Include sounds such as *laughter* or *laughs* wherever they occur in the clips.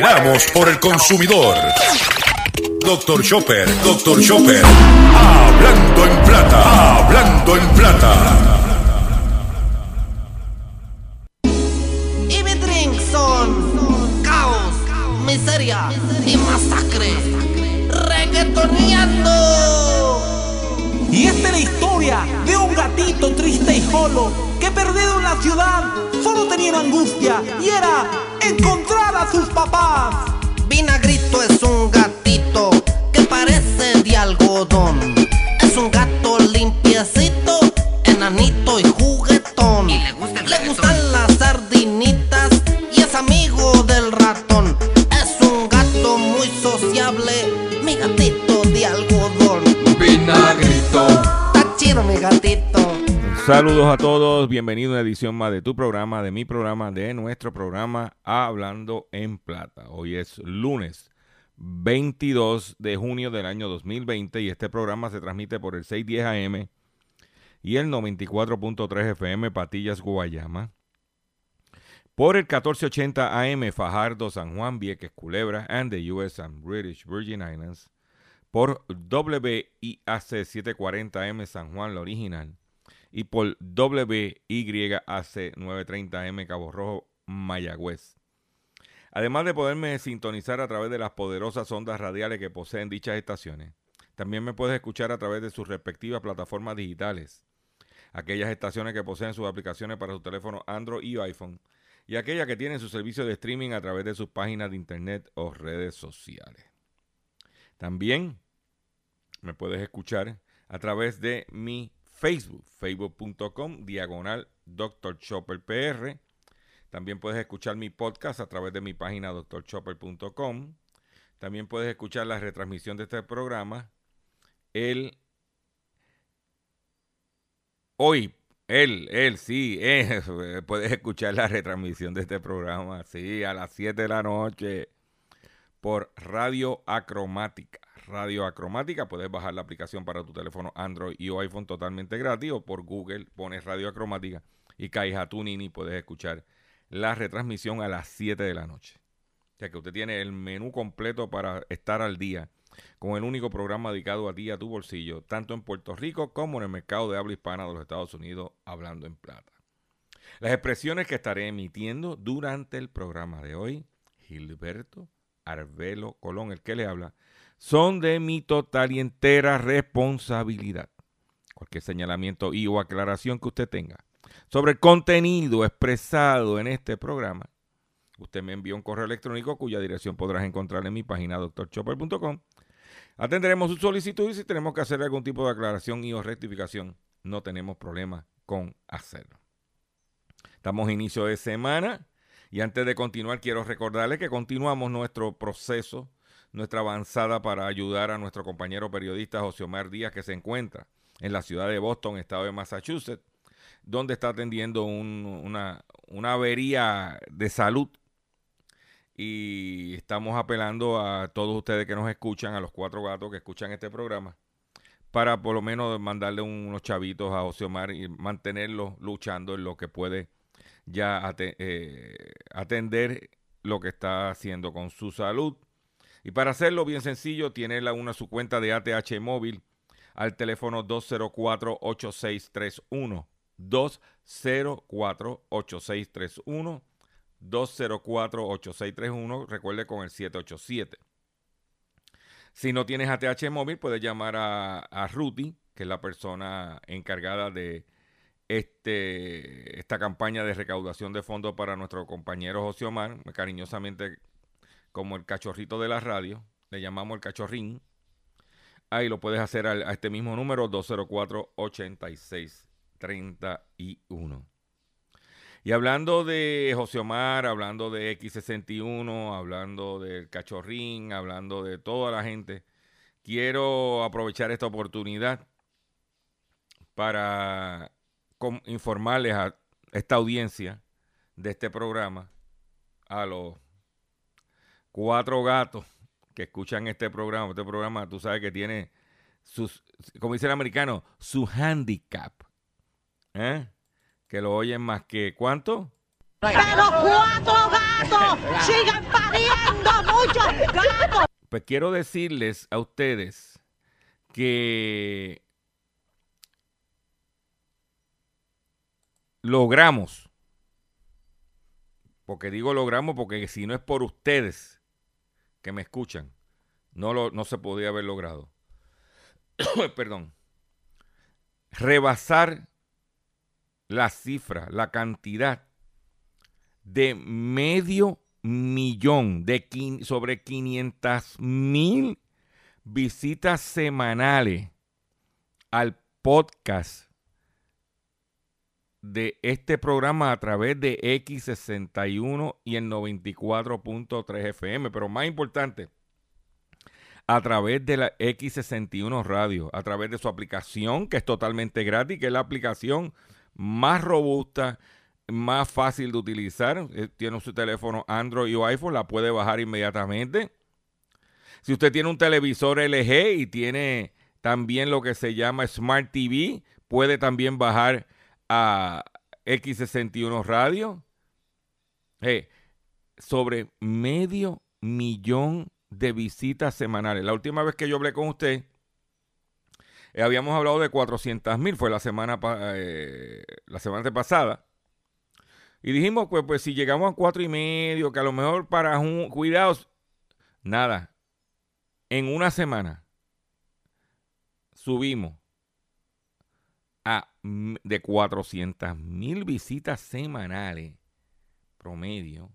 95 Veramos por el consumidor. Doctor Chopper, Doctor Chopper. Hablando en plata, hablando en plata. Y mi drink son caos, miseria y masacre. Reggaetoneando. Y esta es la historia de un gatito triste y solo que perdido en la ciudad solo tenía una angustia y era encontrar sus. Vinagrito es un gatito que parece de algodón. Es un gato limpiecito, Saludos a todos, bienvenidos a una edición más de tu programa, de mi programa, de nuestro programa Hablando en Plata. Hoy es lunes 22 de junio del año 2020 y este programa se transmite por el 610 AM y el 94.3 FM Patillas Guayama. Por el 1480 AM Fajardo, San Juan, Vieques, Culebra and the US and British Virgin Islands. Por WIAC 740 AM San Juan, la original y por WYAC 930M Cabo Rojo, Mayagüez. Además de poderme sintonizar a través de las poderosas ondas radiales que poseen dichas estaciones, también me puedes escuchar a través de sus respectivas plataformas digitales, aquellas estaciones que poseen sus aplicaciones para su teléfono Android y iPhone, y aquellas que tienen su servicio de streaming a través de sus páginas de internet o redes sociales. También me puedes escuchar a través de mi Facebook, facebook.com, diagonal Dr. Chopper PR. También puedes escuchar mi podcast a través de mi página drchopper.com. También puedes escuchar la retransmisión de este programa. El hoy, él, él, sí, eh, *laughs* puedes escuchar la retransmisión de este programa, sí, a las 7 de la noche por Radio Acromática. Radio Acromática, puedes bajar la aplicación para tu teléfono Android y o iPhone totalmente gratis o por Google pones Radio Acromática y caes a Tuning puedes escuchar la retransmisión a las 7 de la noche. O sea que usted tiene el menú completo para estar al día con el único programa dedicado a ti a tu bolsillo, tanto en Puerto Rico como en el mercado de habla hispana de los Estados Unidos, hablando en plata. Las expresiones que estaré emitiendo durante el programa de hoy, Gilberto Arbelo Colón, el que le habla, son de mi total y entera responsabilidad. Cualquier señalamiento y o aclaración que usted tenga sobre el contenido expresado en este programa, usted me envía un correo electrónico cuya dirección podrás encontrar en mi página doctorchopper.com. Atenderemos su solicitud y si tenemos que hacer algún tipo de aclaración y o rectificación, no tenemos problema con hacerlo. Estamos a inicio de semana y antes de continuar quiero recordarles que continuamos nuestro proceso nuestra avanzada para ayudar a nuestro compañero periodista José Omar Díaz, que se encuentra en la ciudad de Boston, estado de Massachusetts, donde está atendiendo una, una avería de salud. Y estamos apelando a todos ustedes que nos escuchan, a los cuatro gatos que escuchan este programa, para por lo menos mandarle unos chavitos a José Omar y mantenerlo luchando en lo que puede ya eh, atender lo que está haciendo con su salud y para hacerlo bien sencillo, tiene la, una su cuenta de ATH móvil al teléfono 204-8631. 204-8631. 204-8631. Recuerde con el 787. Si no tienes ATH móvil, puedes llamar a, a Ruti, que es la persona encargada de este, esta campaña de recaudación de fondos para nuestro compañero José Omar, cariñosamente como el cachorrito de la radio, le llamamos el cachorrín. Ahí lo puedes hacer a, este mismo número, 204-8631. Y hablando de José Omar, hablando de X61, hablando del cachorrín, hablando de toda la gente, quiero aprovechar esta oportunidad para informarles a esta audiencia de este programa, a los cuatro gatos que escuchan este programa, este programa, tú sabes que tiene sus, como dice el americano, su handicap. ¿eh? Que lo oyen más que, ¿cuánto? Pero cuatro gatos siguen pariendo muchos gatos. Pues quiero decirles a ustedes que logramos, porque digo logramos porque si no es por ustedes que me escuchan, no, lo, no se podía haber logrado. *coughs* Perdón. Rebasar la cifra, la cantidad de medio millón, de sobre 500 mil visitas semanales al podcast de este programa a través de X61 y el 94.3 FM. Pero más importante, a través de la X61 Radio, a través de su aplicación, que es totalmente gratis, que es la aplicación más robusta, más fácil de utilizar. Eh, tiene su teléfono Android o iPhone, la puede bajar inmediatamente. Si usted tiene un televisor LG y tiene también lo que se llama Smart TV, puede también bajar a X61 Radio. Eh, sobre medio millón de visitas semanales. La última vez que yo hablé con usted, eh, habíamos hablado de 400 mil, fue la semana, eh, la semana pasada. Y dijimos, pues, pues si llegamos a cuatro y medio, que a lo mejor para un, cuidados, nada. En una semana subimos a de 400 mil visitas semanales promedio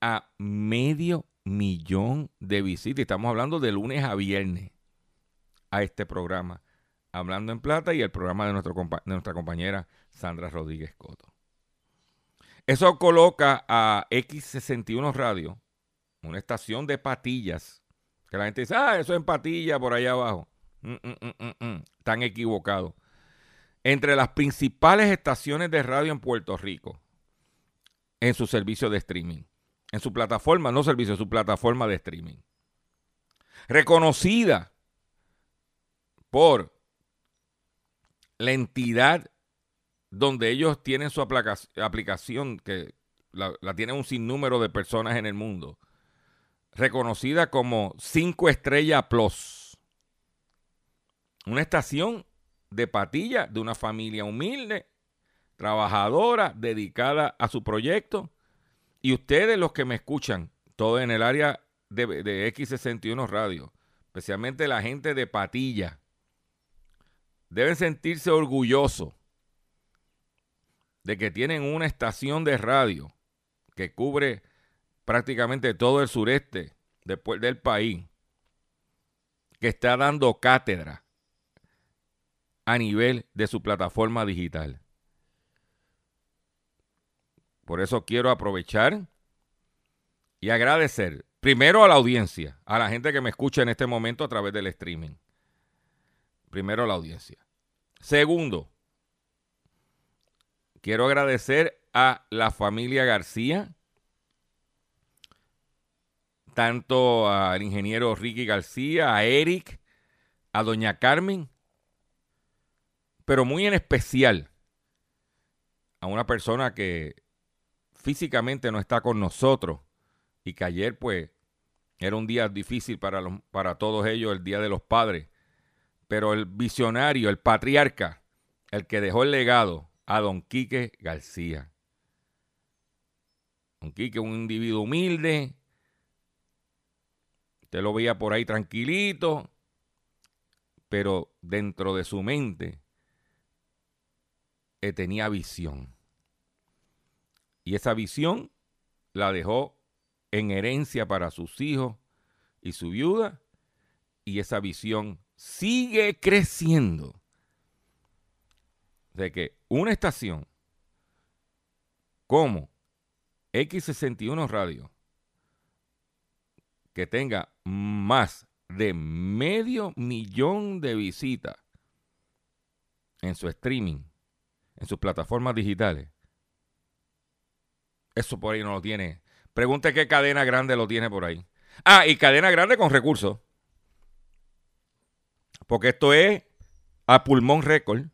a medio millón de visitas. Estamos hablando de lunes a viernes a este programa, Hablando en Plata y el programa de, nuestro, de nuestra compañera Sandra Rodríguez Coto. Eso coloca a X61 Radio, una estación de patillas, que la gente dice, ah, eso es en patilla por allá abajo. Mm, mm, mm, equivocados. Entre las principales estaciones de radio en Puerto Rico, en su servicio de streaming, en su plataforma, no servicio, en su plataforma de streaming. Reconocida por la entidad donde ellos tienen su aplicación, que la, tienen un sinnúmero de personas en el mundo, reconocida como 5 Estrella Plus. Una estación de patilla de una familia humilde, trabajadora, dedicada a su proyecto. Y ustedes los que me escuchan, todo en el área de, de X61 Radio, especialmente la gente de patilla, deben sentirse orgullosos de que tienen una estación de radio que cubre prácticamente todo el sureste del país, que está dando cátedra a nivel de su plataforma digital. Por eso quiero aprovechar y agradecer primero a la audiencia, a la gente que me escucha en este momento a través del streaming. Primero a la audiencia. Segundo, Quiero agradecer a la familia García, tanto al ingeniero Ricky García, a Eric, a doña Carmen, pero muy en especial a una persona que físicamente no está con nosotros y que ayer pues era un día difícil para, los, para todos ellos, el Día de los Padres, pero el visionario, el patriarca, el que dejó el legado, a don Quique García. Don Quique, un individuo humilde. Usted lo veía por ahí tranquilito, pero dentro de su mente eh, tenía visión. Y esa visión la dejó en herencia para sus hijos y su viuda. Y esa visión sigue creciendo de que una estación como X61 Radio que tenga más de medio millón de visitas en su streaming, en sus plataformas digitales, eso por ahí no lo tiene. Pregunte qué cadena grande lo tiene por ahí. Ah, y cadena grande con recursos. Porque esto es a pulmón récord.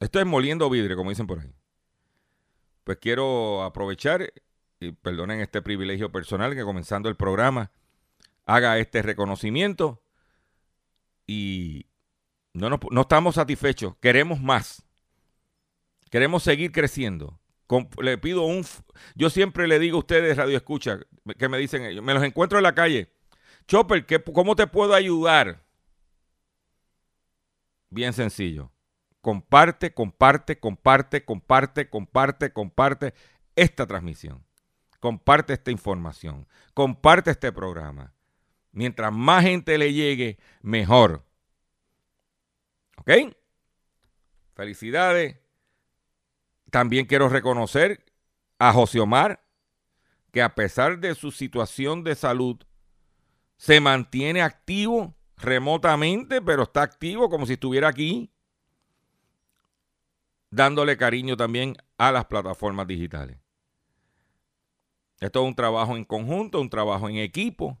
Esto es moliendo vidrio, como dicen por ahí. Pues quiero aprovechar, y perdonen este privilegio personal, que comenzando el programa haga este reconocimiento y no, no, estamos satisfechos, queremos más. Queremos seguir creciendo. le pido un... Yo siempre le digo a ustedes, Radio Escucha, que me dicen ellos, me los encuentro en la calle. Chopper, ¿cómo te puedo ayudar? Bien sencillo. Comparte, comparte, comparte, comparte, comparte, comparte esta transmisión. Comparte esta información. Comparte este programa. Mientras más gente le llegue, mejor. ¿Ok? Felicidades. También quiero reconocer a José Omar, que a pesar de su situación de salud, se mantiene activo remotamente, pero está activo como si estuviera aquí, dándole cariño también a las plataformas digitales. Esto es un trabajo en conjunto, un trabajo en equipo,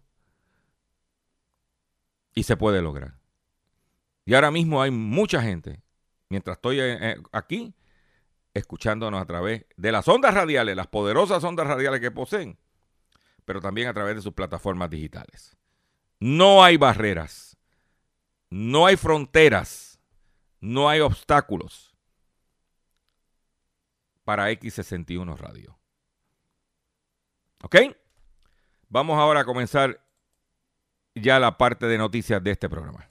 y se puede lograr. Y ahora mismo hay mucha gente, mientras estoy eh, aquí, escuchándonos a través de las ondas radiales, las poderosas ondas radiales que poseen, pero también a través de sus plataformas digitales. No hay barreras, no hay fronteras, no hay obstáculos para X61 Radio. ¿Ok? Vamos ahora a comenzar ya la parte de noticias de este programa.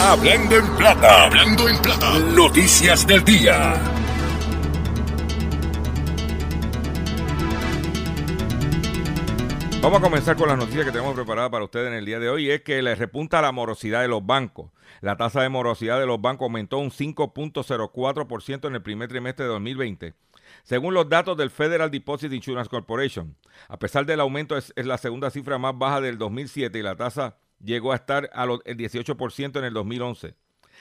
Hablando en plata, hablando en plata, noticias del día. Vamos a comenzar con las noticias que tenemos preparadas para ustedes en el día de hoy. Es que le repunta la morosidad de los bancos. La tasa de morosidad de los bancos aumentó un 5.04% en el primer trimestre de 2020. Según los datos del Federal Deposit Insurance Corporation, a pesar del aumento es, la segunda cifra más baja del 2007 y la tasa llegó a estar al 18% en el 2011.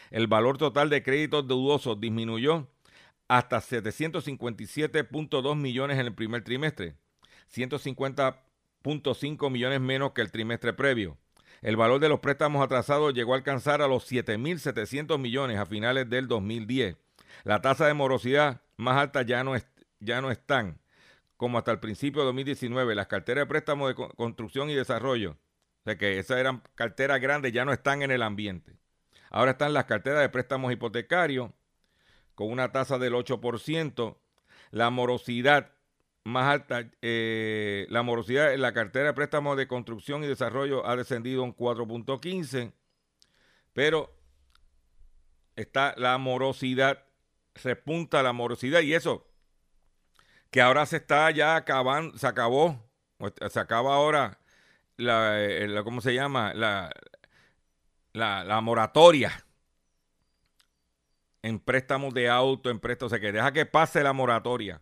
El valor total de créditos dudosos disminuyó hasta 757.2 millones en el primer trimestre, 150 .5 millones menos que el trimestre previo. El valor de los préstamos atrasados llegó a alcanzar a los 7.700 millones a finales del 2010. La tasa de morosidad más alta ya no, es, ya no están como hasta el principio de 2019. Las carteras de préstamos de construcción y desarrollo, o sea que esas eran carteras grandes, ya no están en el ambiente. Ahora están las carteras de préstamos hipotecarios con una tasa del 8%. La morosidad más alta. Eh, la morosidad en la cartera de préstamos de construcción y desarrollo ha descendido un 4.15, pero está la morosidad, repunta la morosidad y eso, que ahora se está ya acabando, se acabó, se acaba ahora la, eh, ¿cómo se llama? La, la, la moratoria en préstamos de auto, en préstamos, o sea que deja que pase la moratoria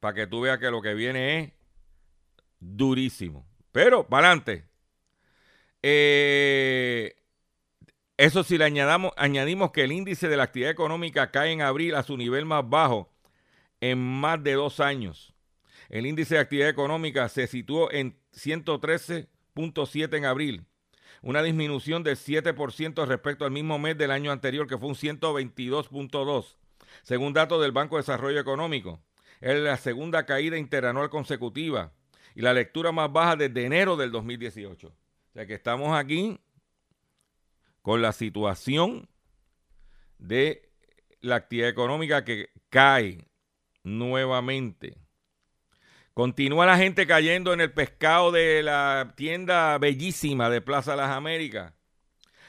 para que tú veas que lo que viene es durísimo. Pero, para adelante. Eh, eso si le añadamos, añadimos que el índice de la actividad económica cae en abril a su nivel más bajo en más de dos años. El índice de actividad económica se situó en 113.7 en abril, una disminución del 7% respecto al mismo mes del año anterior, que fue un 122.2, según datos del Banco de Desarrollo Económico. Es la segunda caída interanual consecutiva y la lectura más baja desde enero del 2018. O sea que estamos aquí con la situación de la actividad económica que cae nuevamente. Continúa la gente cayendo en el pescado de la tienda bellísima de Plaza Las Américas.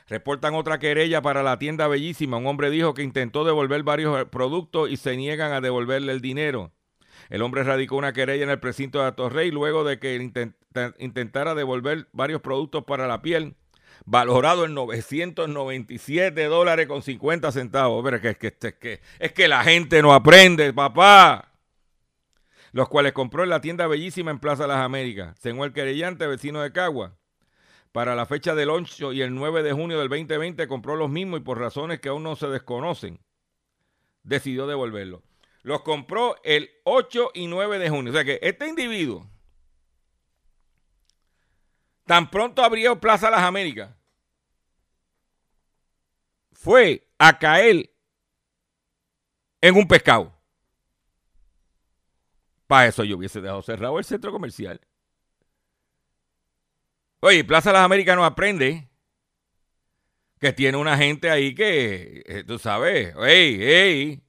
Reportan otra querella para la tienda bellísima. Un hombre dijo que intentó devolver varios productos y se niegan a devolverle el dinero. El hombre radicó una querella en el precinto de Atorrey luego de que intentara devolver varios productos para la piel valorado en 997 dólares con 50 centavos. Pero es que, es, que, es que la gente no aprende, papá. Los cuales compró en la tienda bellísima en Plaza Las Américas. Según el querellante, vecino de Cagua. Para la fecha del 8 y el 9 de junio del 2020 compró los mismos y por razones que aún no se desconocen, decidió devolverlos. Los compró el 8 y 9 de junio. O sea que este individuo, tan pronto abrió Plaza Las Américas, fue a caer en un pescado. Para eso yo hubiese dejado cerrado el centro comercial. Oye, Plaza Las Américas no aprende que tiene una gente ahí que, eh, tú sabes, ey, ey.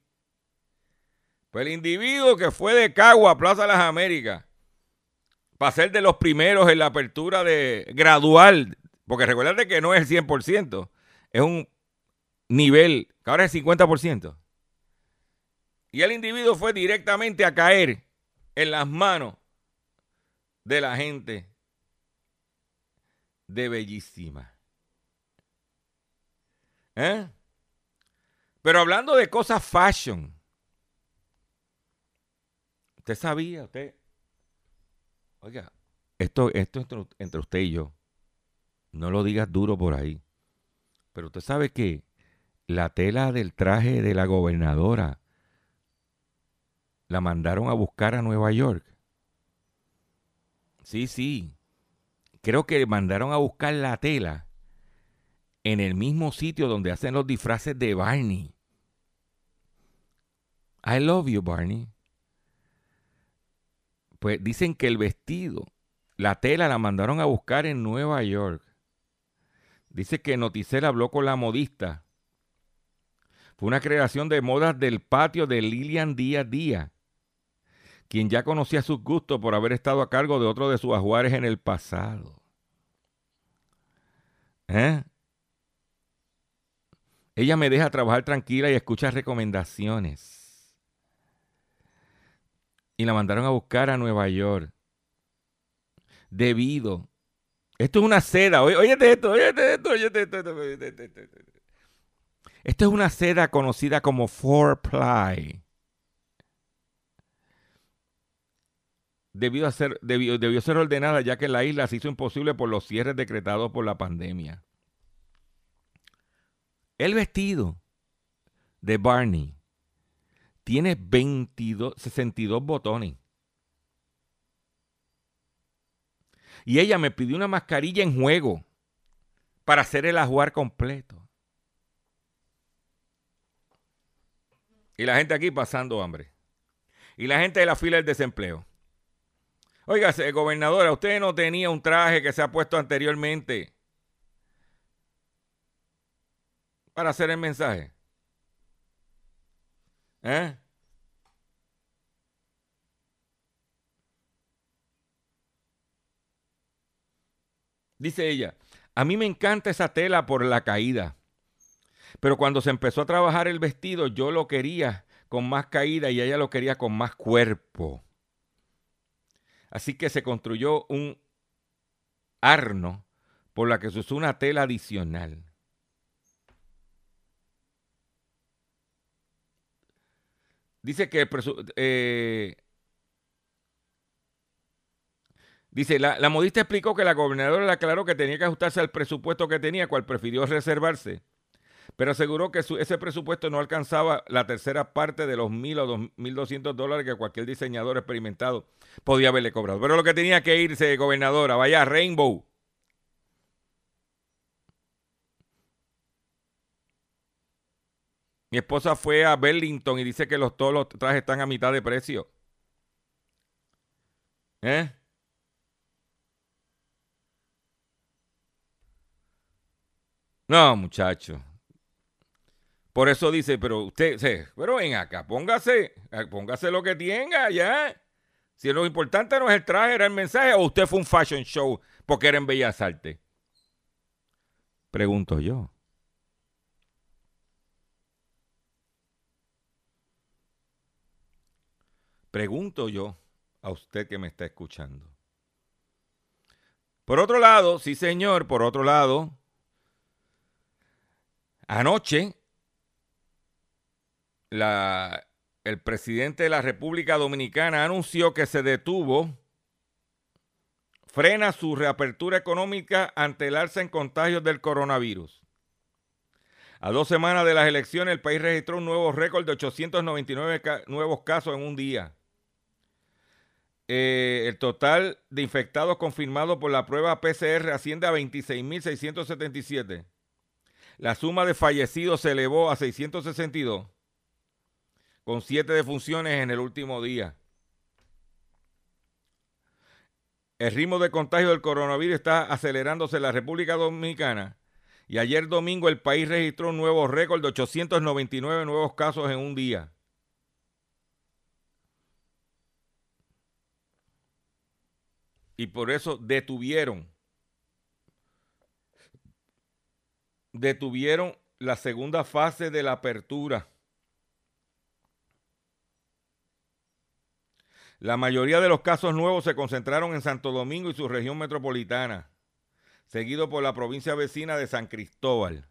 Pues el individuo que fue de Cagua a Plaza Las Américas para ser de los primeros en la apertura de gradual, porque recuerda que no es el 100%, es un nivel, que ahora es 50%. Y el individuo fue directamente a caer en las manos de la gente de Bellísima. ¿Eh? Pero hablando de cosas fashion, usted sabía, usted, oiga, esto, esto entre, entre usted y yo, no lo digas duro por ahí, pero usted sabe que la tela del traje de la gobernadora la mandaron a buscar a Nueva York. Sí, sí. Creo que mandaron a buscar la tela en el mismo sitio donde hacen los disfraces de Barney. I love you, Barney. Pues dicen que el vestido, la tela la mandaron a buscar en Nueva York. Dice que Noticel habló con la modista. Fue una creación de modas del patio de Lilian Díaz Díaz, quien ya conocía sus gustos por haber estado a cargo de otro de sus ajuares en el pasado. ¿Eh? Ella me deja trabajar tranquila y escucha recomendaciones. Y la mandaron a buscar a Nueva York. Debido. Esto es una seda. Oye, esto, oye esto, oye esto. Esto es una seda conocida como four ply. Debió, ser, debió, debió ser ordenada ya que la isla se hizo imposible por los cierres decretados por la pandemia. El vestido de Barney tiene 22, 62 botones. Y ella me pidió una mascarilla en juego para hacer el ajuar completo. Y la gente aquí pasando hambre. Y la gente de la fila del desempleo. Oiga, gobernadora, usted no tenía un traje que se ha puesto anteriormente para hacer el mensaje? ¿Eh? Dice ella, a mí me encanta esa tela por la caída, pero cuando se empezó a trabajar el vestido yo lo quería con más caída y ella lo quería con más cuerpo. Así que se construyó un arno por la que se usó una tela adicional. Dice que eh, dice la, la, modista explicó que la gobernadora le aclaró que tenía que ajustarse al presupuesto que tenía, cual prefirió reservarse, pero aseguró que ese presupuesto no alcanzaba la tercera parte de los mil o dos, mil doscientos dólares que cualquier diseñador experimentado podía haberle cobrado. Pero lo que tenía que irse, gobernadora, vaya Rainbow. Mi esposa fue a Burlington y dice que los, todos los trajes están a mitad de precio. ¿Eh? No, muchacho. Por eso dice, pero usted, pero ven acá, póngase, eh, póngase lo que tenga ya. Si lo importante no es el traje, era el mensaje, o usted fue un fashion show porque era en Bellas Artes. Pregunto yo. Pregunto yo a usted que me está escuchando. Por otro lado, sí señor, por otro lado, anoche la, el presidente de la República Dominicana anunció que se detuvo, frena su reapertura económica ante el alza en contagios del coronavirus. A dos semanas de las elecciones, el país registró un nuevo récord de 899 nuevos casos en un día. Eh, el total de infectados confirmados por la prueba PCR asciende a 26.677. La suma de fallecidos se elevó a 662. Con siete defunciones en el último día. El ritmo de contagio del coronavirus está acelerándose en la República Dominicana y ayer domingo el país registró un nuevo récord de 899 nuevos casos en un día. Y por eso detuvieron, detuvieron la segunda fase de la apertura. La mayoría de los casos nuevos se concentraron en Santo Domingo y su región metropolitana, seguido por la provincia vecina de San Cristóbal.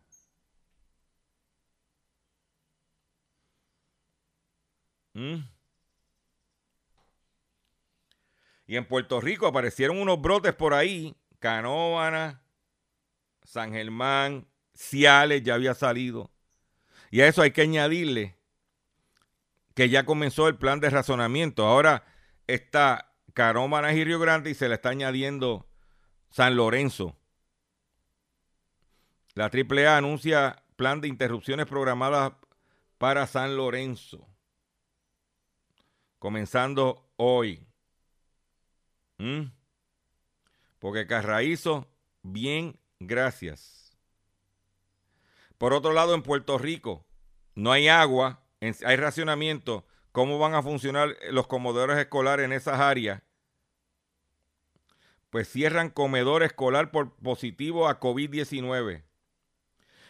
¿Mm? Y en Puerto Rico aparecieron unos brotes por ahí, Canóvana, San Germán, Ciales ya había salido. Y a eso hay que añadirle que ya comenzó el plan de razonamiento. Ahora está Canóvana y Río Grande y se le está añadiendo San Lorenzo. La AAA anuncia plan de interrupciones programadas para San Lorenzo. Comenzando hoy. ¿Mm? Porque Carraízo, bien, gracias. Por otro lado, en Puerto Rico no hay agua, hay racionamiento. ¿Cómo van a funcionar los comedores escolares en esas áreas? Pues cierran comedor escolar por positivo a COVID-19.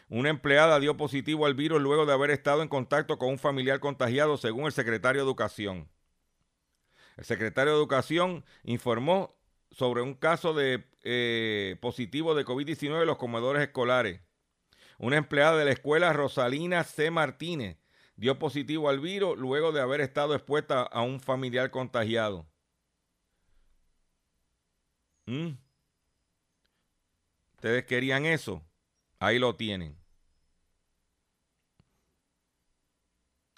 Una empleada dio positivo al virus luego de haber estado en contacto con un familiar contagiado, según el secretario de Educación. El secretario de Educación informó sobre un caso de eh, positivo de COVID-19 en los comedores escolares. Una empleada de la escuela Rosalina C. Martínez dio positivo al virus luego de haber estado expuesta a un familiar contagiado. ¿Mm? ¿Ustedes querían eso? Ahí lo tienen.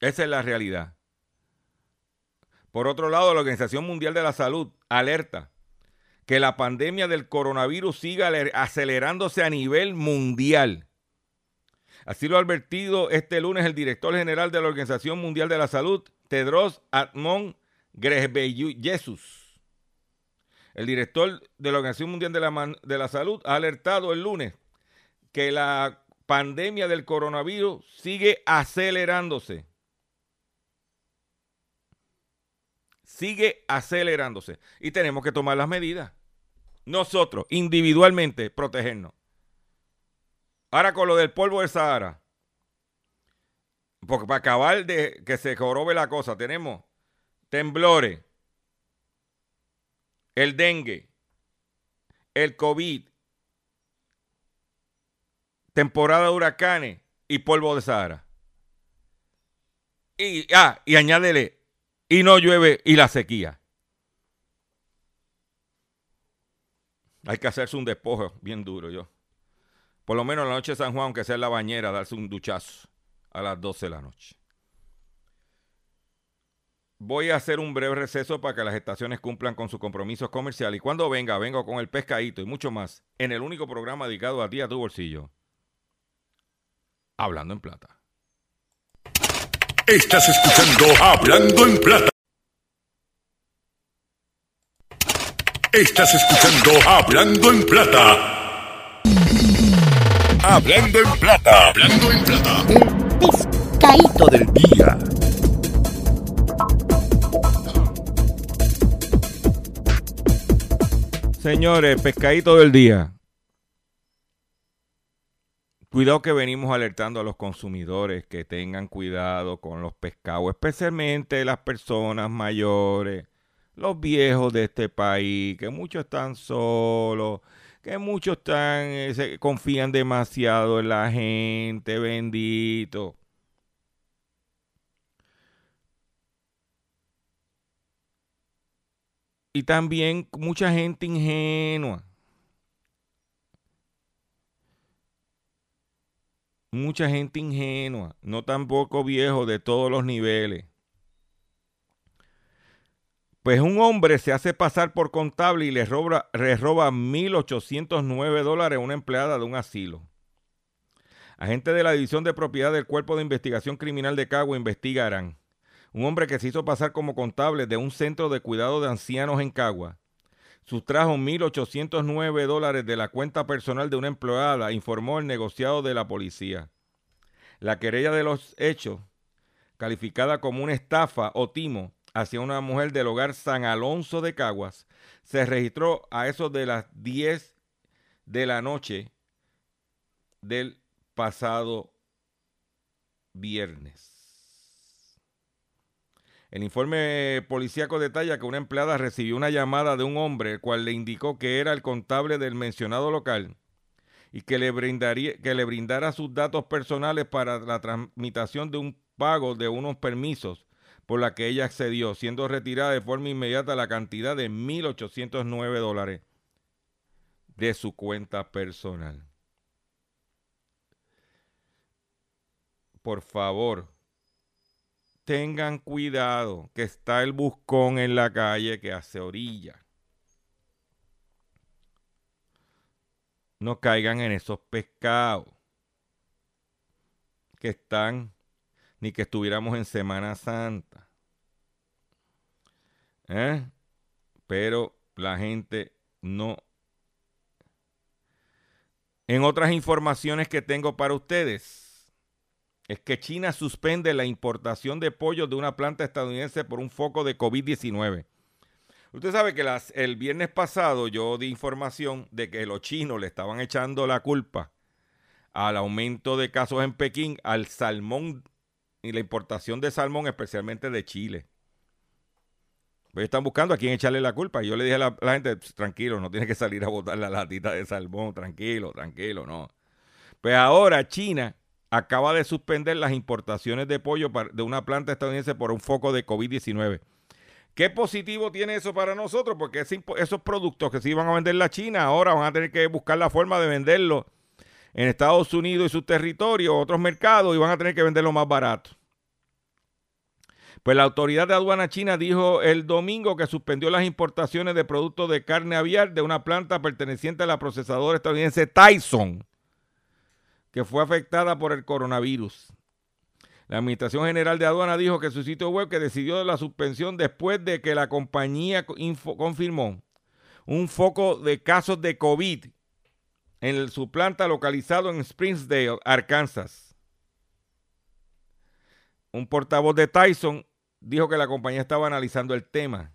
Esa es la realidad. Por otro lado, la Organización Mundial de la Salud alerta que la pandemia del coronavirus siga acelerándose a nivel mundial. Así lo ha advertido este lunes el director general de la Organización Mundial de la Salud, Tedros Admon Ghebreyesus. El director de la Organización Mundial de la, de la Salud ha alertado el lunes que la pandemia del coronavirus sigue acelerándose sigue acelerándose y tenemos que tomar las medidas. Nosotros, individualmente, protegernos. Ahora con lo del polvo del Sahara. Porque para acabar de que se jorobe la cosa, tenemos temblores, el dengue, el COVID, temporada de huracanes y polvo de Sahara. Y, ah, y añádele y no llueve y la sequía. Hay que hacerse un despojo bien duro yo. Por lo menos la noche de San Juan, aunque sea en la bañera, darse un duchazo a las 12 de la noche. Voy a hacer un breve receso para que las estaciones cumplan con sus compromisos comerciales. Y cuando venga, vengo con el pescadito y mucho más en el único programa dedicado a ti, a tu bolsillo. Hablando en plata. Estás escuchando Hablando en Plata. Estás escuchando Hablando en Plata. Hablando en Plata. Hablando en Plata. El pescadito del día. Señores, pescadito del día. Cuidado que venimos alertando a los consumidores que tengan cuidado con los pescados, especialmente las personas mayores, los viejos de este país, que muchos están solos, que muchos están, eh, se confían demasiado en la gente, bendito. Y también mucha gente ingenua mucha gente ingenua, no tampoco viejo de todos los niveles. Pues un hombre se hace pasar por contable y le roba, le roba 1.809 dólares a una empleada de un asilo. Agentes de la División de Propiedad del Cuerpo de Investigación Criminal de Cagua investigarán. un hombre que se hizo pasar como contable de un centro de cuidado de ancianos en Cagua, sustrajo 1.809 dólares de la cuenta personal de una empleada, informó el negociado de la policía. La querella de los hechos, calificada como una estafa o timo hacia una mujer del hogar San Alonso de Caguas, se registró a eso de las 10 de la noche del pasado viernes. El informe policíaco detalla que una empleada recibió una llamada de un hombre, el cual le indicó que era el contable del mencionado local y que le, brindaría, que le brindara sus datos personales para la tramitación de un pago de unos permisos por la que ella accedió, siendo retirada de forma inmediata la cantidad de 1.809 dólares de su cuenta personal. Por favor, tengan cuidado que está el buscón en la calle que hace orilla. No caigan en esos pescados que están, ni que estuviéramos en Semana Santa. ¿Eh? Pero la gente no. En otras informaciones que tengo para ustedes es que China suspende la importación de pollo de una planta estadounidense por un foco de COVID-19. Usted sabe que el viernes pasado yo di información de que los chinos le estaban echando la culpa al aumento de casos en Pekín al salmón y la importación de salmón, especialmente de Chile. Pues están buscando a quién echarle la culpa. Y yo le dije a la, gente, tranquilo, no tiene que salir a botar la latita de salmón, tranquilo, tranquilo, no. Pues ahora China acaba de suspender las importaciones de pollo de una planta estadounidense por un foco de COVID-19. ¿Qué positivo tiene eso para nosotros? Porque esos productos que se iban a vender en la China ahora van a tener que buscar la forma de venderlo en Estados Unidos y sus territorios, otros mercados, y van a tener que venderlo más barato. Pues la autoridad de aduana china dijo el domingo que suspendió las importaciones de productos de carne aviar de una planta perteneciente a la procesadora estadounidense Tyson que fue afectada por el coronavirus. La Administración General de Aduana dijo que su sitio web que decidió la suspensión después de que la compañía confirmó un foco de casos de COVID en su planta localizado en Springsdale, Arkansas. Un portavoz de Tyson dijo que la compañía estaba analizando el tema.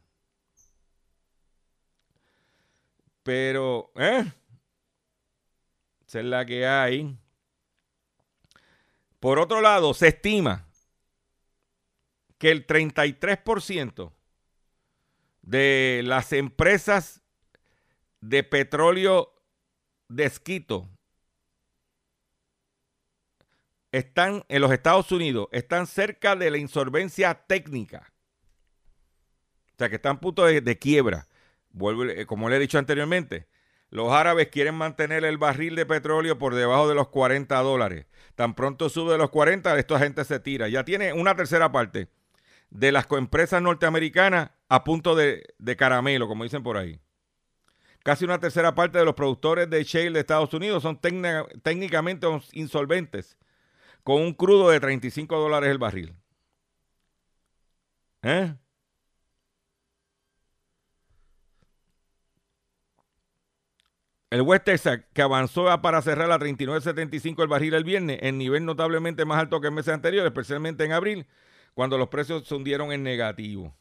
Pero, ¿eh? Esa es la que hay. Por otro lado, se estima que el 33% de las empresas de petróleo de esquito están en los Estados Unidos, están cerca de la insolvencia técnica. O sea, que están a punto de, de quiebra. Vuelvo, eh, como le he dicho anteriormente, los árabes quieren mantener el barril de petróleo por debajo de los 40 dólares. Tan pronto sube de los 40, esta gente se tira. Ya tiene una tercera parte de las empresas norteamericanas a punto de, caramelo, como dicen por ahí. Casi una tercera parte de los productores de shale de Estados Unidos son técnicamente insolventes, con un crudo de 35 dólares el barril. ¿Eh? El West Texas, que avanzó para cerrar a 39.75 el barril el viernes, en nivel notablemente más alto que el mes anterior, especialmente en abril, cuando los precios se hundieron en negativo.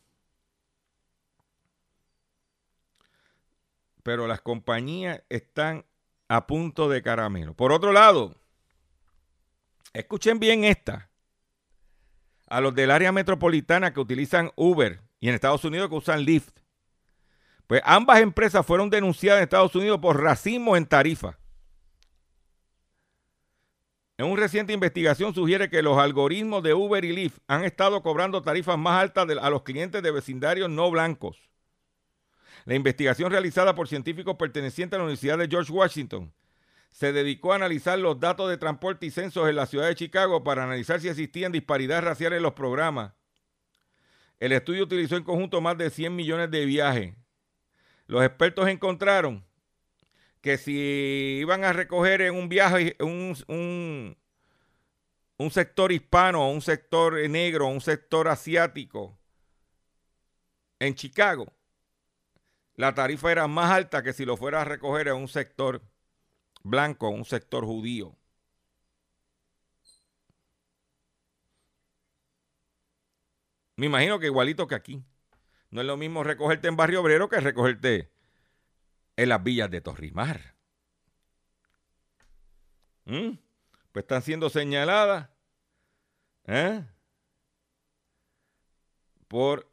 Pero las compañías están a punto de caramelo. Por otro lado, escuchen bien esta. A los del área metropolitana que utilizan Uber y en Estados Unidos que usan Lyft pues ambas empresas fueron denunciadas en Estados Unidos por racismo en tarifa. En una reciente investigación sugiere que los algoritmos de Uber y Lyft han estado cobrando tarifas más altas a los clientes de vecindarios no blancos. La investigación realizada por científicos pertenecientes a la Universidad de George Washington se dedicó a analizar los datos de transporte y censos en la ciudad de Chicago para analizar si existían disparidades raciales en los programas. El estudio utilizó en conjunto más de 100 millones de viajes los expertos encontraron que si iban a recoger en un viaje un, un sector hispano, un sector negro, un sector asiático en Chicago, la tarifa era más alta que si lo fuera a recoger en un sector blanco, un sector judío. Me imagino que igualito que aquí. No es lo mismo recogerte en Barrio Obrero que recogerte en las villas de Torrimar. ¿Mm? Pues están siendo señaladas ¿eh? por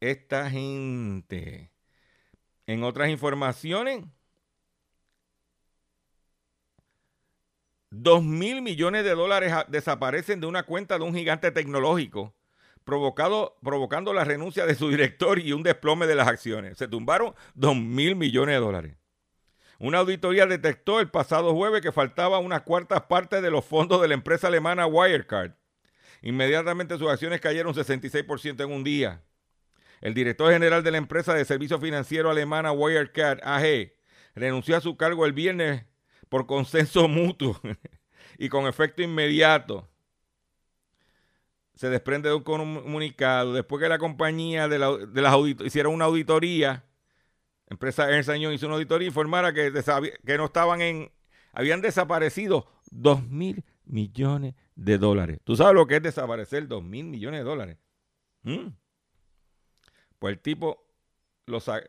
esta gente. En otras informaciones, dos mil millones de dólares desaparecen de una cuenta de un gigante tecnológico, provocando la renuncia de su director y un desplome de las acciones. Se tumbaron dos mil millones de dólares. Una auditoría detectó el pasado jueves que faltaba una cuarta parte de los fondos de la empresa alemana Wirecard. Inmediatamente sus acciones cayeron 66% en un día. El director general de la empresa de servicio financiero alemana Wirecard AG renunció a su cargo el viernes por consenso *laughs* mutuo y con efecto inmediato. Se desprende de un comunicado. Después que la compañía de, las hiciera una auditoría, empresa Ernst Young hizo una auditoría, informara que, que no estaban en, habían desaparecido 2 mil millones de dólares. ¿Tú sabes lo que es desaparecer 2 mil millones de dólares? ¿Mm? Pues el tipo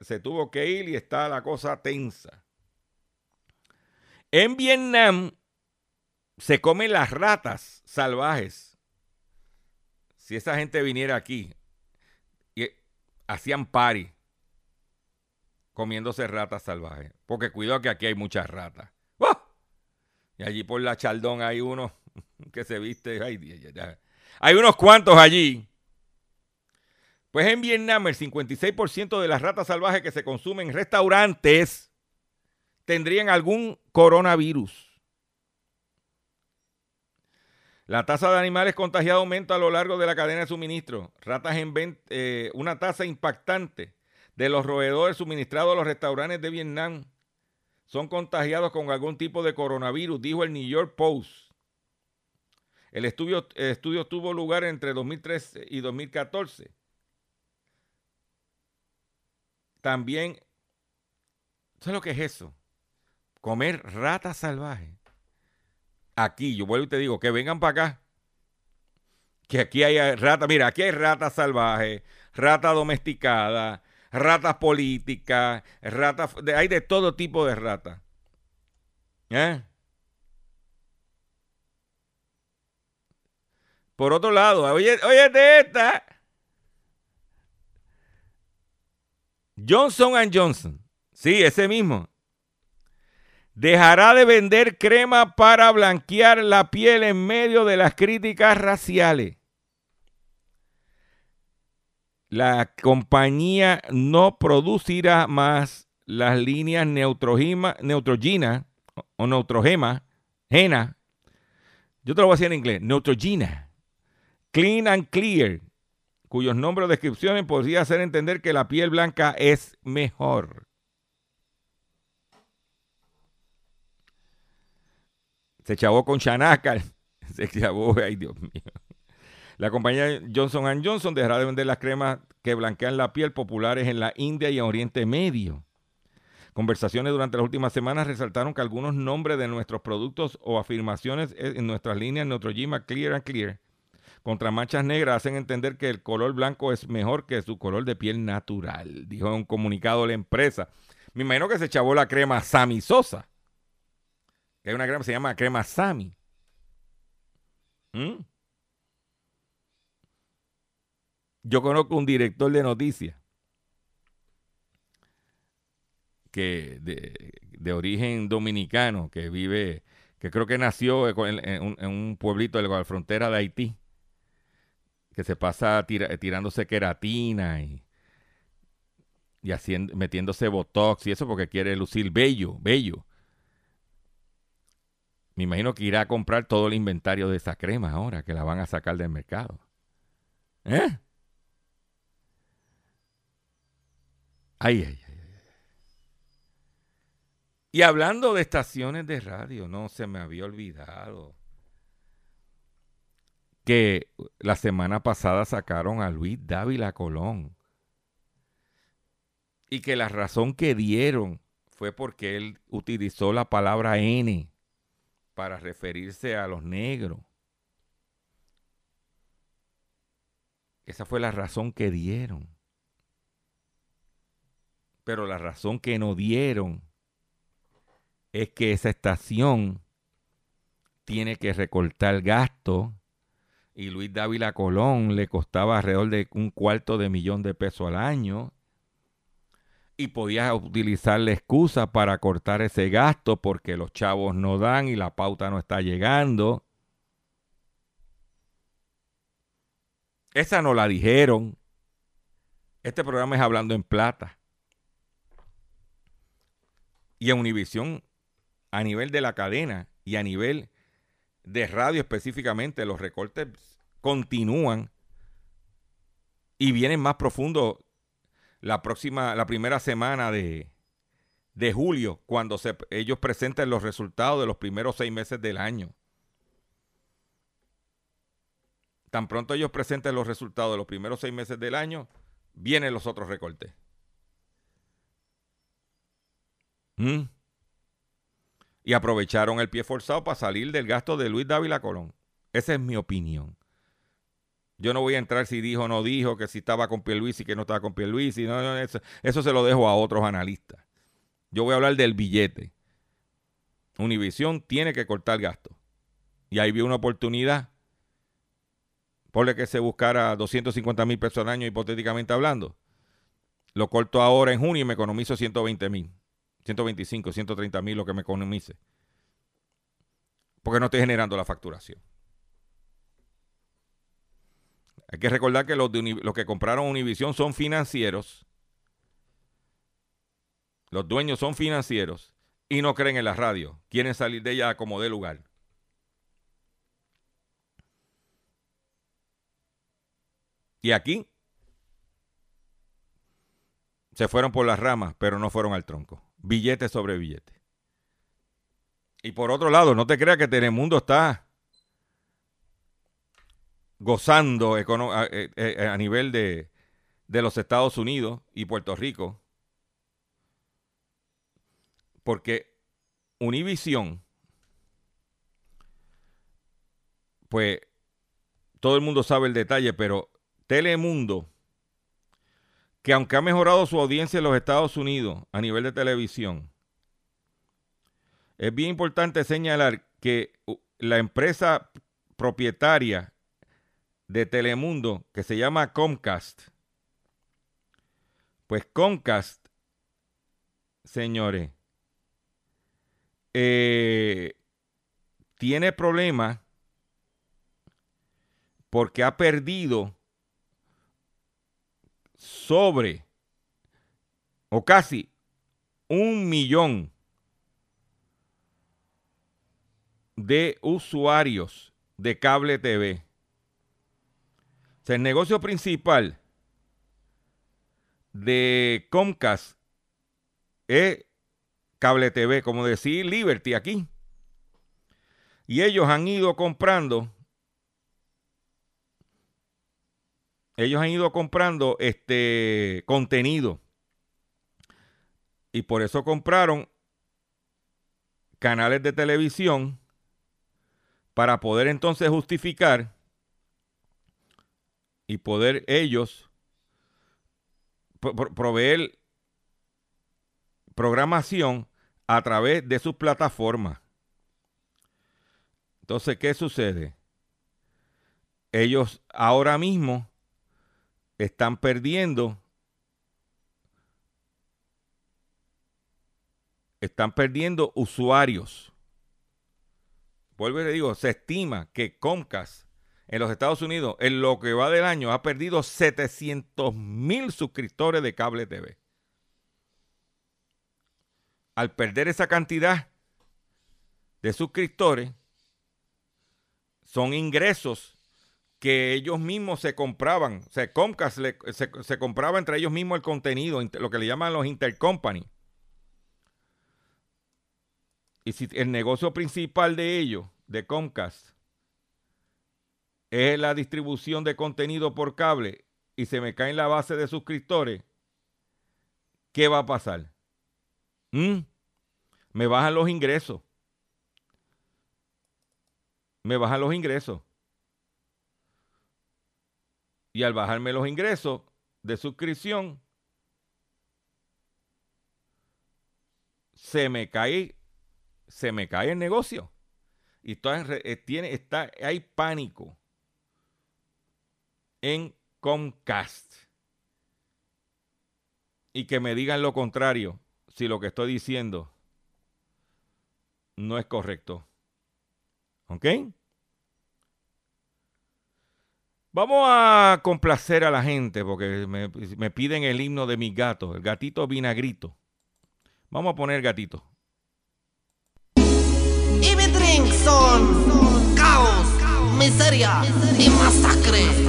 se tuvo que ir y está la cosa tensa. En Vietnam se comen las ratas salvajes. Si esa gente viniera aquí y hacían party comiéndose ratas salvajes. Porque cuidado que aquí hay muchas ratas. Y allí por la Chaldón hay uno *laughs* que se viste. hay unos cuantos allí pues en Vietnam el 56% de las ratas salvajes que se consumen en restaurantes tendrían algún coronavirus. La tasa de animales contagiados aumenta a lo largo de la cadena de suministro. Ratas en eh, una tasa impactante de los roedores suministrados a los restaurantes de Vietnam son contagiados con algún tipo de coronavirus, dijo el New York Post. El estudio, el estudio tuvo lugar entre 2013 y 2014 también, ¿sabes lo que es eso? Comer rata salvaje. Aquí, yo vuelvo y te digo, que vengan para acá. Que aquí hay rata, mira, aquí hay rata salvaje, rata domesticada, ratas políticas, ratas, hay de todo tipo de ratas. ¿Eh? Por otro lado, oye, oye de esta. Johnson Johnson, sí, ese mismo, dejará de vender crema para blanquear la piel en medio de las críticas raciales. La compañía no producirá más las líneas Neutrogena o Neutrogema, Gena. Yo te lo voy a decir en inglés, Neutrogena, Clean and Clear, cuyos nombres o descripciones podría hacer entender que la piel blanca es mejor. Se chavó con Chanaca. *laughs* Se chavó, ay Dios mío. La compañía Johnson Johnson dejará de vender las cremas que blanquean la piel populares en la India y en Oriente Medio. Conversaciones durante las últimas semanas resaltaron que algunos nombres de nuestros productos o afirmaciones en nuestras líneas Neutrogena Clear and Clear contra manchas negras hacen entender que el color blanco es mejor que su color de piel natural, dijo en un comunicado la empresa. Me imagino que se chavó la crema Sami Sosa, que hay una crema que se llama crema Sami. ¿Mm? Yo conozco un director de noticias que de, origen dominicano que vive, que creo que nació en, un, en un pueblito de la frontera de Haití que se pasa tirándose queratina y, y haciendo, metiéndose botox y eso porque quiere lucir bello, bello. Me imagino que irá a comprar todo el inventario de esa crema ahora que la van a sacar del mercado. ¿Eh? Ay, ay, ay. Y hablando de estaciones de radio, no se me había olvidado que la semana pasada sacaron a Luis Dávila Colón. Y que la razón que dieron fue porque él utilizó la palabra N para referirse a los negros. Esa fue la razón que dieron. Pero la razón que no dieron es que esa estación tiene que recortar gasto y Luis Dávila Colón le costaba alrededor de un cuarto de millón de pesos al año y podía utilizar la excusa para cortar ese gasto porque los chavos no dan y la pauta no está llegando. Esa no la dijeron. Este programa es Hablando en Plata. Y en Univisión, a nivel de la cadena y a nivel de radio específicamente, los recortes continúan y vienen más profundos la próxima, la primera semana de, de julio, cuando se, ellos presenten los resultados de los primeros seis meses del año. Tan pronto ellos presenten los resultados de los primeros seis meses del año, vienen los otros recortes. ¿Mm? Y aprovecharon el pie forzado para salir del gasto de Luis Dávila Colón. Esa es mi opinión. Yo no voy a entrar si dijo o no dijo, que si estaba con Luis y que no estaba con Pierluisi. No, no, eso, eso se lo dejo a otros analistas. Yo voy a hablar del billete. Univisión tiene que cortar gasto. Y ahí vi una oportunidad. Ponle que se buscara 250 mil pesos al año, hipotéticamente hablando. Lo corto ahora en junio y me economizo 120 mil. 125, 130 mil lo que me economice. Porque no estoy generando la facturación. Hay que recordar que los, que compraron Univision son financieros. Los dueños son financieros y no creen en la radio. Quieren salir de ella como de lugar. Y aquí se fueron por las ramas, pero no fueron al tronco. Billete sobre billete. Y por otro lado, no te creas que Telemundo está gozando eh, eh, a, nivel de, de los Estados Unidos y Puerto Rico, porque Univision, pues todo el mundo sabe el detalle, pero Telemundo, que aunque ha mejorado su audiencia en los Estados Unidos a nivel de televisión, es bien importante señalar que la empresa propietaria de Telemundo que se llama Comcast. Pues Comcast, señores, eh, tiene problemas porque ha perdido sobre o casi un millón de usuarios de cable TV el negocio principal de Comcast es cable TV, como decir Liberty aquí. Y ellos han ido comprando, ellos han ido comprando este contenido. Y por eso compraron canales de televisión para poder entonces justificar y poder ellos proveer programación a través de sus plataformas. Entonces, ¿qué sucede? Ellos ahora mismo están perdiendo están perdiendo usuarios. Vuelvo y le digo, se estima que Comcast en los Estados Unidos, en lo que va del año, ha perdido 700 mil suscriptores de cable TV. Al perder esa cantidad de suscriptores, son ingresos que ellos mismos se compraban. O sea, Comcast se, se, compraba entre ellos mismos el contenido, lo que le llaman los intercompany. Y si el negocio principal de ellos, de Comcast, es la distribución de contenido por cable y se me cae en la base de suscriptores, ¿qué va a pasar? ¿Mm? Me bajan los ingresos. Me bajan los ingresos. Y al bajarme los ingresos de suscripción, se me cae, se me cae el negocio. Y entonces eh, tiene, está, hay pánico en Comcast. Y que me digan lo contrario, si lo que estoy diciendo no es correcto. ¿Ok? Vamos a complacer a la gente porque me, me piden el himno de mis gatos, el gatito vinagrito. Vamos a poner gatito. Son caos, miseria y masacre.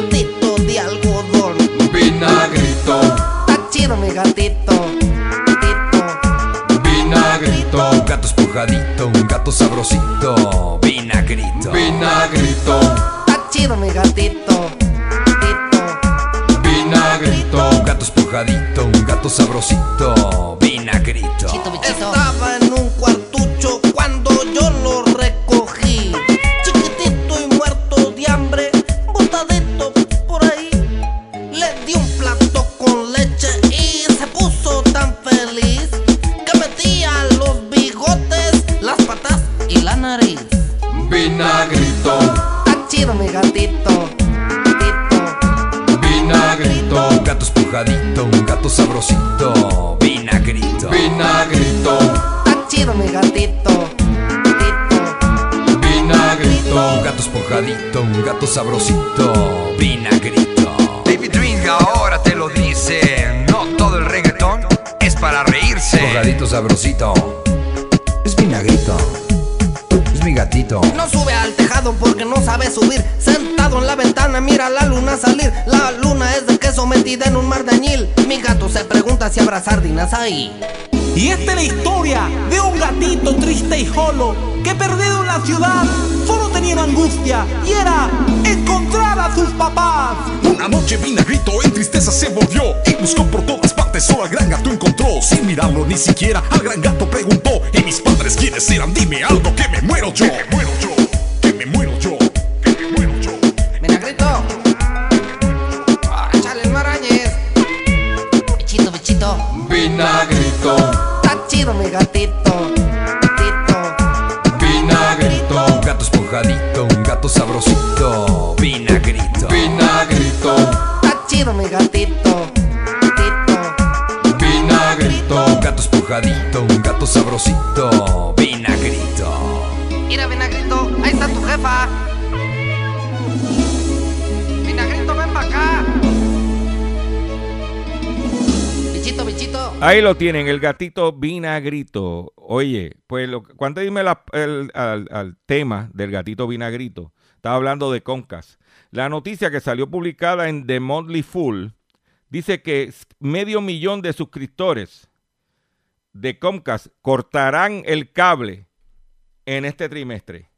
gatito de algodón. Vinagrito, Está chido mi gatito. Habrá sardinas ahí. Y esta es la historia de un gatito triste y solo que perdido en la ciudad solo tenía una angustia y era encontrar a sus papás. Una noche vinagrito en tristeza se volvió y buscó por todas partes, solo al gran gato encontró. Sin mirarlo ni siquiera, al gran gato preguntó: ¿Y mis padres quiénes eran? Dime algo que me muero yo. Que me muero yo, vinagrito, Está chido mi gatito. Gatito. vinagrito, Un gato esponjadito, un gato sabrosito, vinagrito. vinagrito, Está chido mi gatito. Gatito. vinagrito, Un gato esponjadito, un gato sabrosito, Ahí lo tienen, el gatito vinagrito. Oye, pues lo, cuando dime el- al, tema del gatito vinagrito, estaba hablando de Comcast. La noticia que salió publicada en The Monthly Fool dice que medio millón de suscriptores de Comcast cortarán el cable en este trimestre.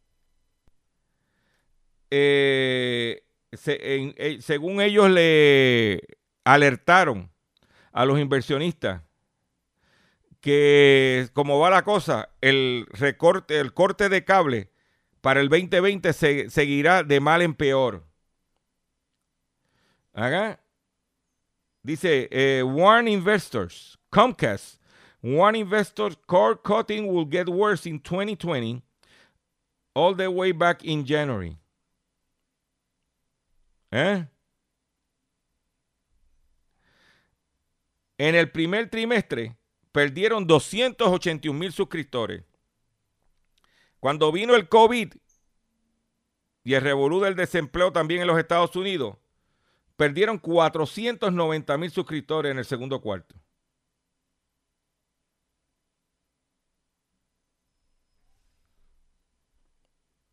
Eh, eh, según ellos le alertaron a los inversionistas que como va la cosa, el recorte, el corte de cable para el 2020 se, seguirá de mal en peor. Acá dice eh, warn investors, Comcast, warn investors, cord cutting will get worse in 2020, all the way back in January. ¿Eh? En el primer trimestre perdieron 281 mil suscriptores. Cuando vino el COVID, y el revolú del desempleo también en los Estados Unidos, perdieron 490 mil suscriptores en el segundo cuarto.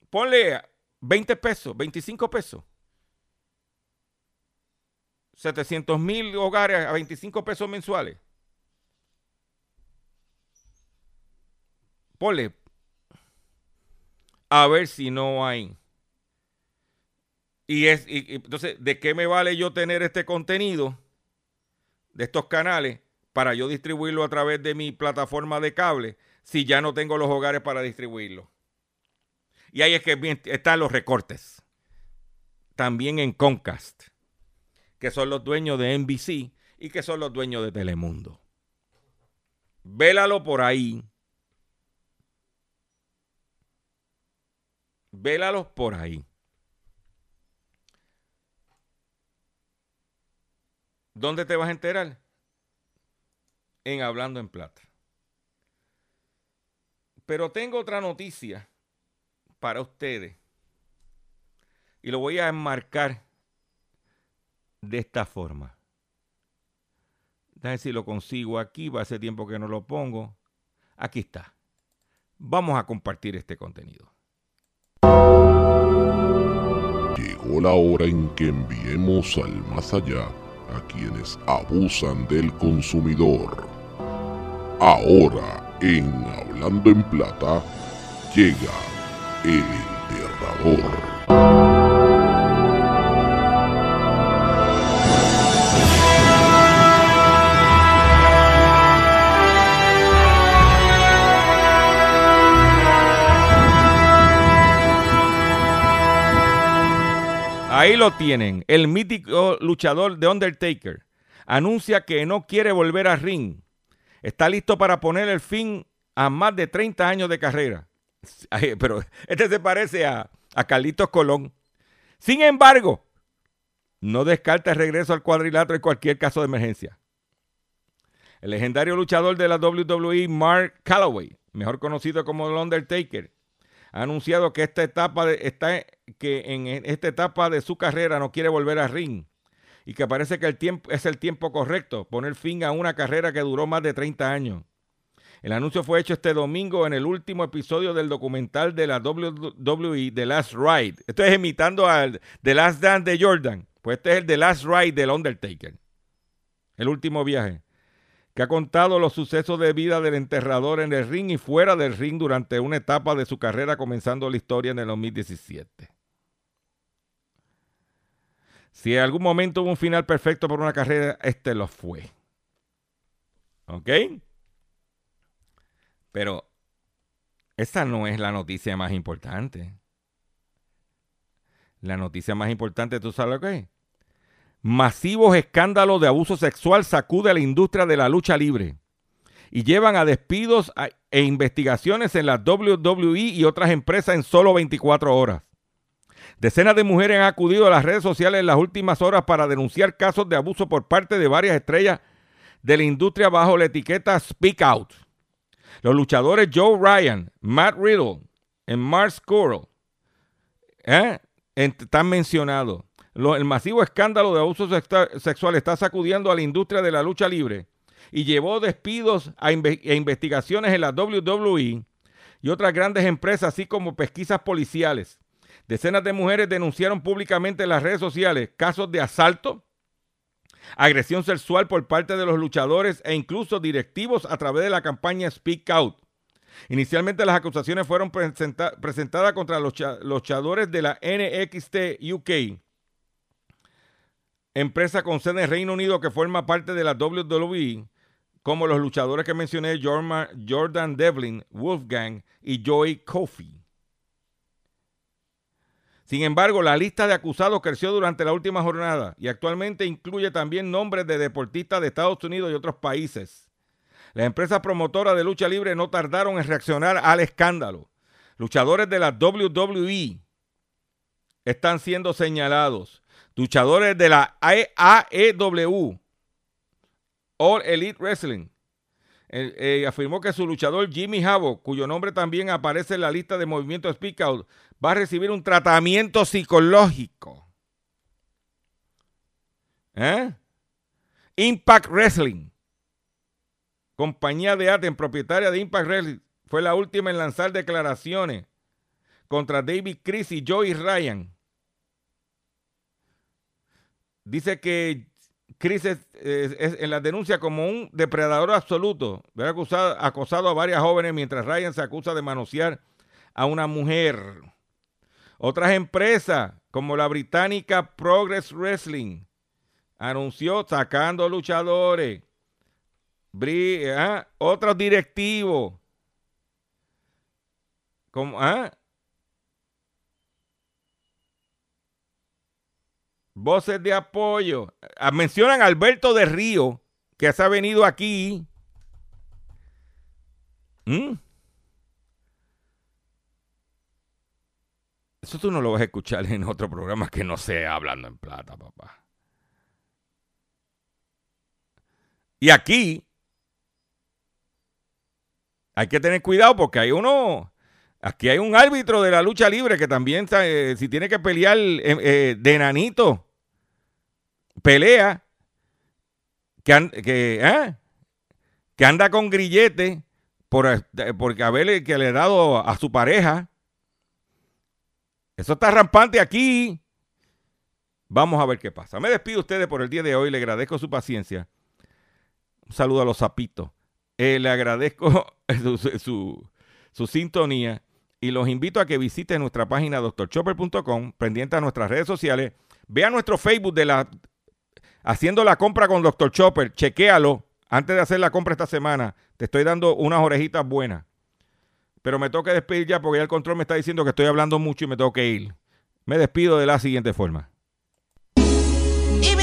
Ponle 20 pesos, 25 pesos. 700 mil hogares a 25 pesos mensuales. Ponle. A ver si no hay. Y es, y, entonces, ¿de qué me vale yo tener este contenido de estos canales para yo distribuirlo a través de mi plataforma de cable si ya no tengo los hogares para distribuirlo? Y ahí es que están los recortes. También en Comcast, que son los dueños de NBC y que son los dueños de Telemundo. Vélalo por ahí. Vélalos por ahí. ¿Dónde te vas a enterar? En Hablando en Plata. Pero tengo otra noticia para ustedes. Y lo voy a enmarcar de esta forma. Déjame si lo consigo aquí, va a hace tiempo que no lo pongo. Aquí está. Vamos a compartir este contenido. Llegó la hora en que enviemos al más allá a quienes abusan del consumidor. Ahora, en Hablando en Plata, llega el enterrador. Ahí lo tienen. El mítico luchador de Undertaker anuncia que no quiere volver a ring. Está listo para poner el fin a más de 30 años de carrera. *laughs* Pero este se parece a, a Carlitos Colón. Sin embargo, no descarta el regreso al cuadrilátero en cualquier caso de emergencia. El legendario luchador de la WWE, Mark Calloway, mejor conocido como el Undertaker, ha anunciado que esta etapa de, está, que en esta etapa de su carrera no quiere volver a ring y que parece que el tiempo, es el tiempo correcto, poner fin a una carrera que duró más de 30 años. El anuncio fue hecho este domingo en el último episodio del documental de la WWE The Last Ride. Esto es imitando al The Last Dance de Jordan. Pues este es el The Last Ride del Undertaker. El último viaje que ha contado los sucesos de vida del enterrador en el ring y fuera del ring durante una etapa de su carrera, comenzando la historia en el 2017. Si en algún momento hubo un final perfecto por una carrera, este lo fue. ¿Ok? Pero esa no es la noticia más importante. La noticia más importante, ¿tú sabes lo que es? Masivos escándalos de abuso sexual sacude a la industria de la lucha libre y llevan a despidos e investigaciones en la WWE y otras empresas en solo 24 horas. Decenas de mujeres han acudido a las redes sociales en las últimas horas para denunciar casos de abuso por parte de varias estrellas de la industria bajo la etiqueta Speak Out. Los luchadores Joe Ryan, Matt Riddle y Mark Squirrel ¿eh? están mencionados el masivo escándalo de abuso sexual está sacudiendo a la industria de la lucha libre y llevó despidos a e investigaciones en la WWE y otras grandes empresas, así como pesquisas policiales. Decenas de mujeres denunciaron públicamente en las redes sociales casos de asalto, agresión sexual por parte de los luchadores e incluso directivos a través de la campaña Speak Out. Inicialmente las acusaciones fueron presentadas contra los luchadores de la NXT UK empresa con sede en Reino Unido que forma parte de la WWE, como los luchadores que mencioné, Jordan Devlin, Wolfgang y Joey Kofi. Sin embargo, la lista de acusados creció durante la última jornada y actualmente incluye también nombres de deportistas de Estados Unidos y otros países. Las empresas promotoras de lucha libre no tardaron en reaccionar al escándalo. Luchadores de la WWE están siendo señalados luchadores de la AEW, All Elite Wrestling, eh, afirmó que su luchador Jimmy Havoc, cuyo nombre también aparece en la lista de movimiento Speak Out, va a recibir un tratamiento psicológico. ¿Eh? Impact Wrestling, compañía de arte propietaria de Impact Wrestling, fue la última en lanzar declaraciones contra David Chris y Joey Ryan. Dice que Chris es, en la denuncia como un depredador absoluto, acusado, acosado a varias jóvenes mientras Ryan se acusa de manosear a una mujer. Otras empresas, como la británica Progress Wrestling, anunció sacando luchadores. ¿ah? Otros directivos. Como, ¿ah? Voces de apoyo. Ah, mencionan a Alberto de Río, que se ha venido aquí. ¿Mm? Eso tú no lo vas a escuchar en otro programa que no sea hablando en plata, papá. Y aquí hay que tener cuidado porque hay uno, aquí hay un árbitro de la lucha libre que también, eh, si tiene que pelear eh, eh, de nanito, pelea, que, que, que anda con grillete por, porque haberle que le ha dado a su pareja. Eso está rampante aquí. Vamos a ver qué pasa. Me despido de ustedes por el día de hoy. Le agradezco su paciencia. Un saludo a los zapitos. Eh, le agradezco *laughs* su, sintonía y los invito a que visiten nuestra página doctorchopper.com, pendiente a nuestras redes sociales. Vea nuestro Facebook de la haciendo la compra con Dr. Chopper. Chequéalo antes de hacer la compra esta semana. Te estoy dando unas orejitas buenas. Pero me tengo que despedir ya porque ya el control me está diciendo que estoy hablando mucho y me tengo que ir. Me despido de la siguiente forma. Y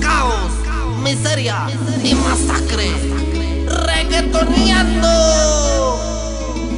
caos miseria y masacre. Reggaetoneando.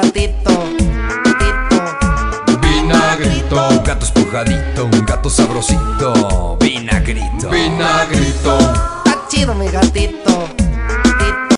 gatito, gatito. Vinagrito, un gato espujadito, un gato sabrosito. Vinagrito, vinagrito. Está chido mi gatito.